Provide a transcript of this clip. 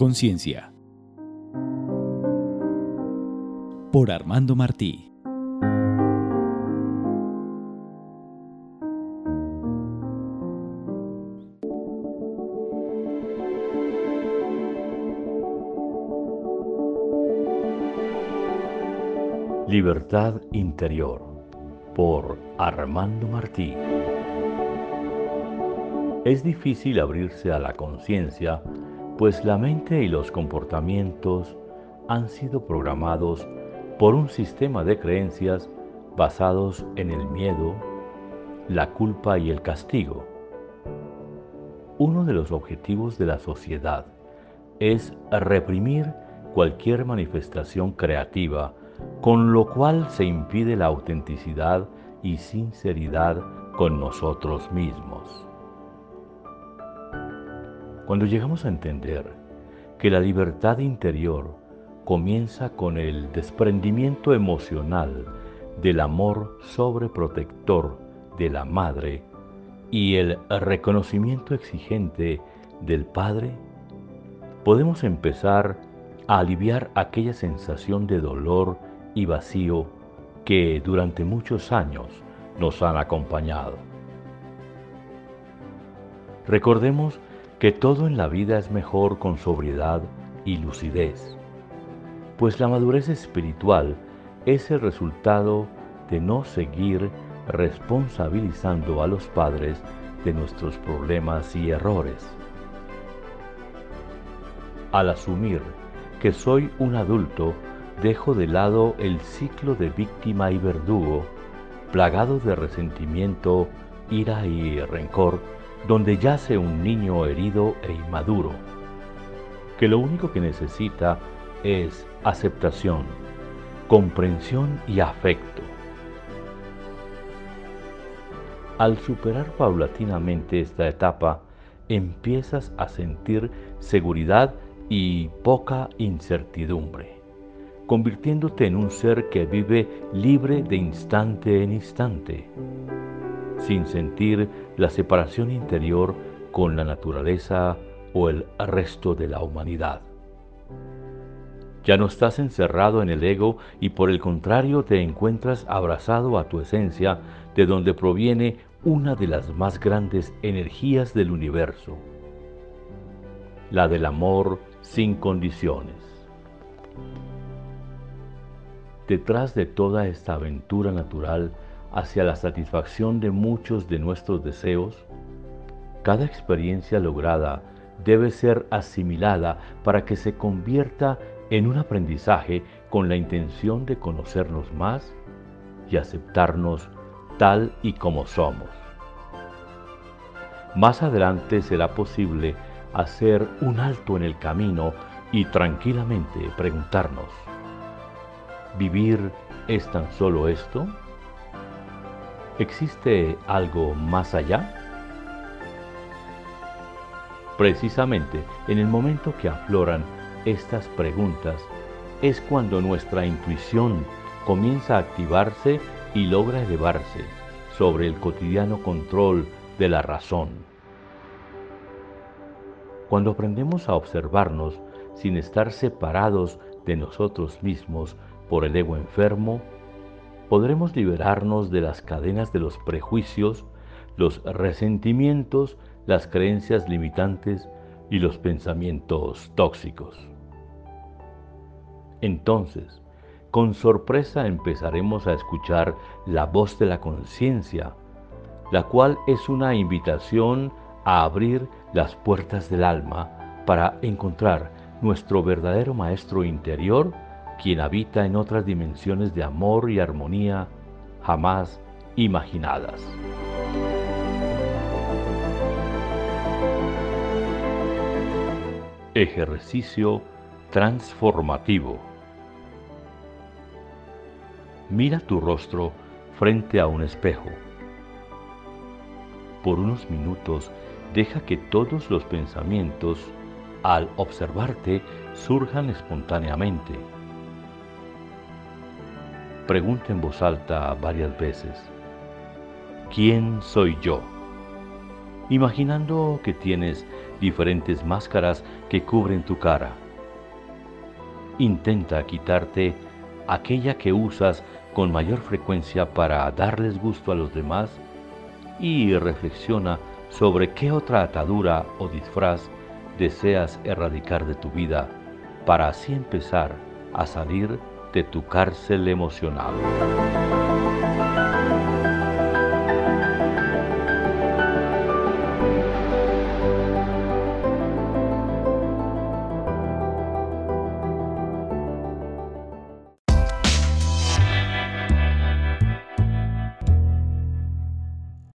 Conciencia. Por Armando Martí. Libertad Interior por Armando Martí. Es difícil abrirse a la conciencia pues la mente y los comportamientos han sido programados por un sistema de creencias basados en el miedo, la culpa y el castigo. Uno de los objetivos de la sociedad es reprimir cualquier manifestación creativa, con lo cual se impide la autenticidad y sinceridad con nosotros mismos. Cuando llegamos a entender que la libertad interior comienza con el desprendimiento emocional del amor sobreprotector de la madre y el reconocimiento exigente del padre, podemos empezar a aliviar aquella sensación de dolor y vacío que durante muchos años nos han acompañado. Recordemos que todo en la vida es mejor con sobriedad y lucidez, pues la madurez espiritual es el resultado de no seguir responsabilizando a los padres de nuestros problemas y errores. Al asumir que soy un adulto, dejo de lado el ciclo de víctima y verdugo, plagado de resentimiento, ira y rencor, donde yace un niño herido e inmaduro, que lo único que necesita es aceptación, comprensión y afecto. Al superar paulatinamente esta etapa, empiezas a sentir seguridad y poca incertidumbre, convirtiéndote en un ser que vive libre de instante en instante sin sentir la separación interior con la naturaleza o el resto de la humanidad. Ya no estás encerrado en el ego y por el contrario te encuentras abrazado a tu esencia de donde proviene una de las más grandes energías del universo, la del amor sin condiciones. Detrás de toda esta aventura natural hacia la satisfacción de muchos de nuestros deseos, cada experiencia lograda debe ser asimilada para que se convierta en un aprendizaje con la intención de conocernos más y aceptarnos tal y como somos. Más adelante será posible hacer un alto en el camino y tranquilamente preguntarnos, ¿vivir es tan solo esto? ¿Existe algo más allá? Precisamente en el momento que afloran estas preguntas es cuando nuestra intuición comienza a activarse y logra elevarse sobre el cotidiano control de la razón. Cuando aprendemos a observarnos sin estar separados de nosotros mismos por el ego enfermo, podremos liberarnos de las cadenas de los prejuicios, los resentimientos, las creencias limitantes y los pensamientos tóxicos. Entonces, con sorpresa empezaremos a escuchar la voz de la conciencia, la cual es una invitación a abrir las puertas del alma para encontrar nuestro verdadero maestro interior quien habita en otras dimensiones de amor y armonía jamás imaginadas. Ejercicio transformativo. Mira tu rostro frente a un espejo. Por unos minutos deja que todos los pensamientos, al observarte, surjan espontáneamente pregunta en voz alta varias veces, ¿quién soy yo? imaginando que tienes diferentes máscaras que cubren tu cara. Intenta quitarte aquella que usas con mayor frecuencia para darles gusto a los demás y reflexiona sobre qué otra atadura o disfraz deseas erradicar de tu vida para así empezar a salir de tu cárcel emocional.